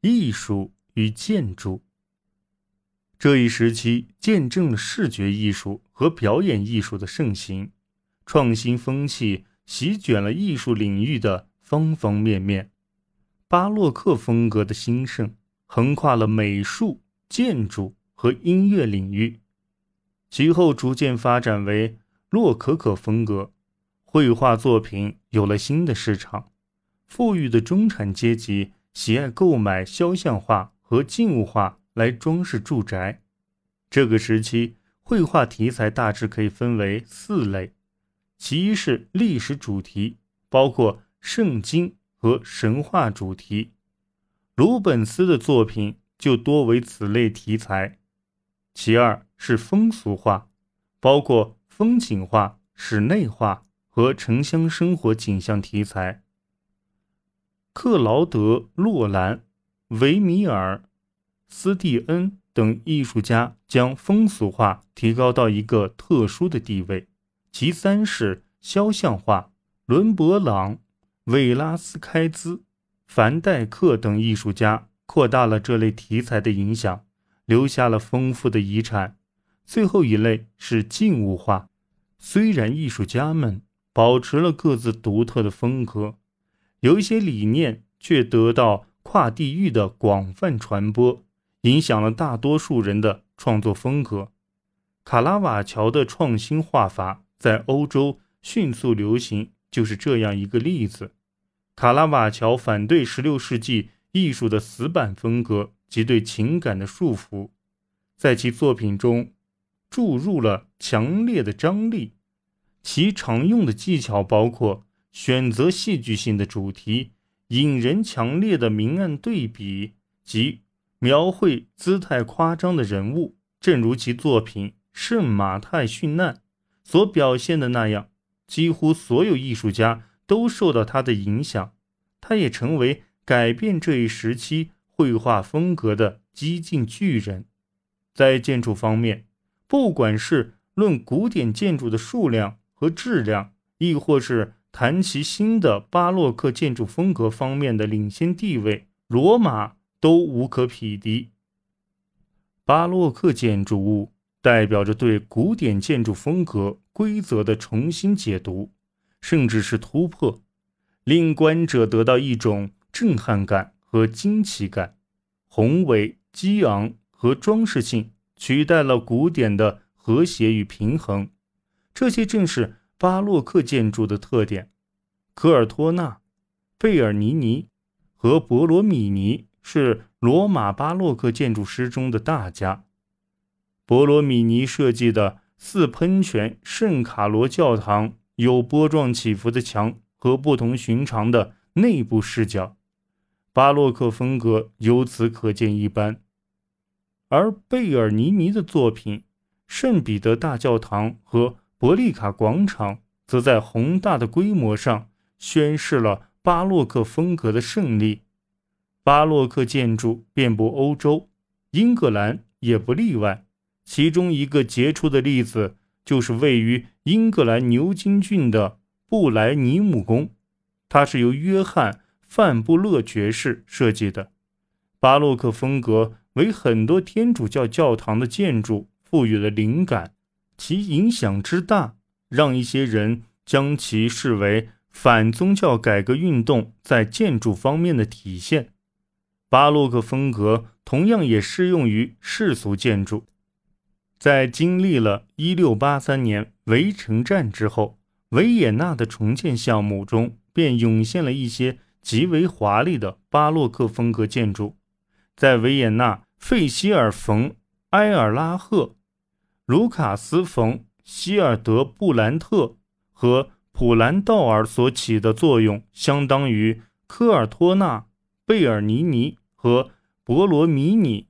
艺术与建筑。这一时期见证了视觉艺术和表演艺术的盛行，创新风气席卷了艺术领域的方方面面。巴洛克风格的兴盛横跨了美术、建筑和音乐领域，其后逐渐发展为洛可可风格。绘画作品有了新的市场，富裕的中产阶级喜爱购买肖像画和静物画来装饰住宅。这个时期，绘画题材大致可以分为四类：其一是历史主题，包括圣经和神话主题，鲁本斯的作品就多为此类题材；其二是风俗画，包括风景画、室内画。和城乡生活景象题材，克劳德·洛兰、维米尔、斯蒂恩等艺术家将风俗画提高到一个特殊的地位。其三是肖像画，伦勃朗、韦拉斯开兹、凡戴克等艺术家扩大了这类题材的影响，留下了丰富的遗产。最后一类是静物画，虽然艺术家们。保持了各自独特的风格，有一些理念却得到跨地域的广泛传播，影响了大多数人的创作风格。卡拉瓦乔的创新画法在欧洲迅速流行，就是这样一个例子。卡拉瓦乔反对16世纪艺术的死板风格及对情感的束缚，在其作品中注入了强烈的张力。其常用的技巧包括选择戏剧性的主题、引人强烈的明暗对比及描绘姿态夸张的人物，正如其作品《圣马太殉难》所表现的那样。几乎所有艺术家都受到他的影响，他也成为改变这一时期绘画风格的激进巨人。在建筑方面，不管是论古典建筑的数量，和质量，亦或是谈其新的巴洛克建筑风格方面的领先地位，罗马都无可匹敌。巴洛克建筑物代表着对古典建筑风格规则的重新解读，甚至是突破，令观者得到一种震撼感和惊奇感。宏伟、激昂和装饰性取代了古典的和谐与平衡。这些正是巴洛克建筑的特点。科尔托纳、贝尔尼尼和博罗米尼是罗马巴洛克建筑师中的大家。博罗米尼设计的四喷泉圣卡罗教堂有波状起伏的墙和不同寻常的内部视角，巴洛克风格由此可见一斑。而贝尔尼尼的作品圣彼得大教堂和伯利卡广场则在宏大的规模上宣示了巴洛克风格的胜利。巴洛克建筑遍布欧洲，英格兰也不例外。其中一个杰出的例子就是位于英格兰牛津郡的布莱尼姆宫，它是由约翰·范布勒爵士设计的。巴洛克风格为很多天主教教堂的建筑赋予了灵感。其影响之大，让一些人将其视为反宗教改革运动在建筑方面的体现。巴洛克风格同样也适用于世俗建筑。在经历了1683年围城战之后，维也纳的重建项目中便涌现了一些极为华丽的巴洛克风格建筑。在维也纳，费希尔·冯·埃尔拉赫。卢卡斯·冯·希尔德布兰特和普兰道尔所起的作用，相当于科尔托纳、贝尔尼尼和博罗米尼；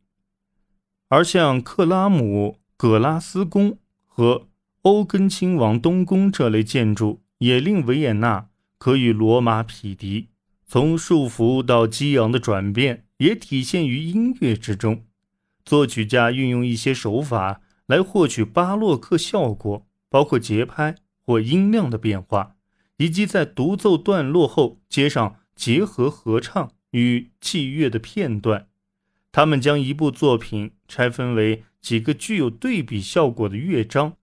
而像克拉姆、葛拉斯宫和欧根亲王东宫这类建筑，也令维也纳可与罗马匹敌。从束缚到激昂的转变，也体现于音乐之中。作曲家运用一些手法。来获取巴洛克效果，包括节拍或音量的变化，以及在独奏段落后接上结合合唱与器乐的片段。他们将一部作品拆分为几个具有对比效果的乐章，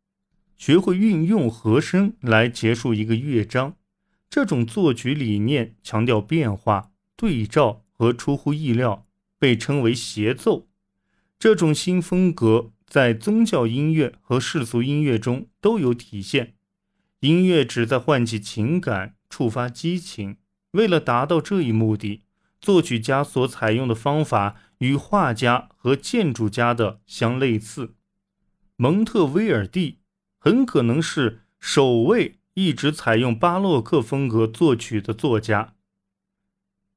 学会运用和声来结束一个乐章。这种作曲理念强调变化、对照和出乎意料，被称为协奏。这种新风格在宗教音乐和世俗音乐中都有体现。音乐旨在唤起情感、触发激情。为了达到这一目的，作曲家所采用的方法与画家和建筑家的相类似。蒙特威尔第很可能是首位。一直采用巴洛克风格作曲的作家。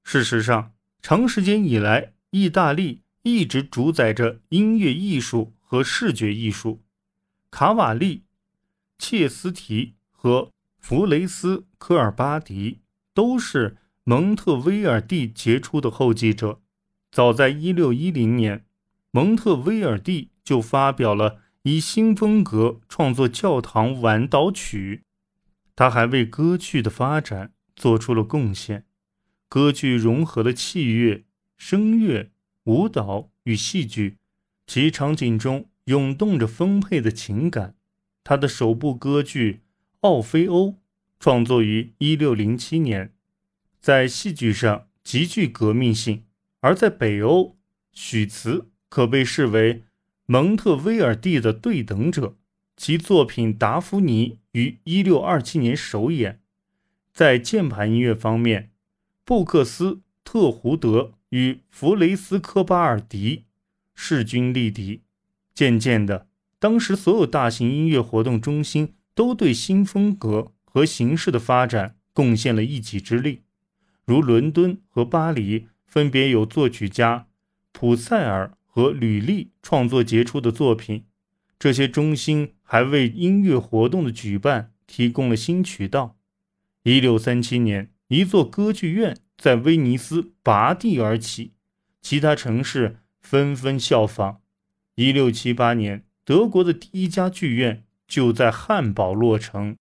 事实上，长时间以来，意大利一直主宰着音乐艺术和视觉艺术。卡瓦利、切斯提和弗雷斯科尔巴迪都是蒙特威尔第杰出的后继者。早在1610年，蒙特威尔第就发表了以新风格创作教堂晚祷曲。他还为歌剧的发展做出了贡献。歌剧融合了器乐、声乐、舞蹈与戏剧，其场景中涌动着丰沛的情感。他的首部歌剧《奥菲欧》创作于1607年，在戏剧上极具革命性；而在北欧，许茨可被视为蒙特威尔第的对等者。其作品《达芙妮》于1627年首演。在键盘音乐方面，布克斯特胡德与弗雷斯科巴尔迪势均力敌。渐渐的，当时所有大型音乐活动中心都对新风格和形式的发展贡献了一己之力。如伦敦和巴黎，分别有作曲家普塞尔和吕利创作杰出的作品。这些中心还为音乐活动的举办提供了新渠道。一六三七年，一座歌剧院在威尼斯拔地而起，其他城市纷纷效仿。一六七八年，德国的第一家剧院就在汉堡落成。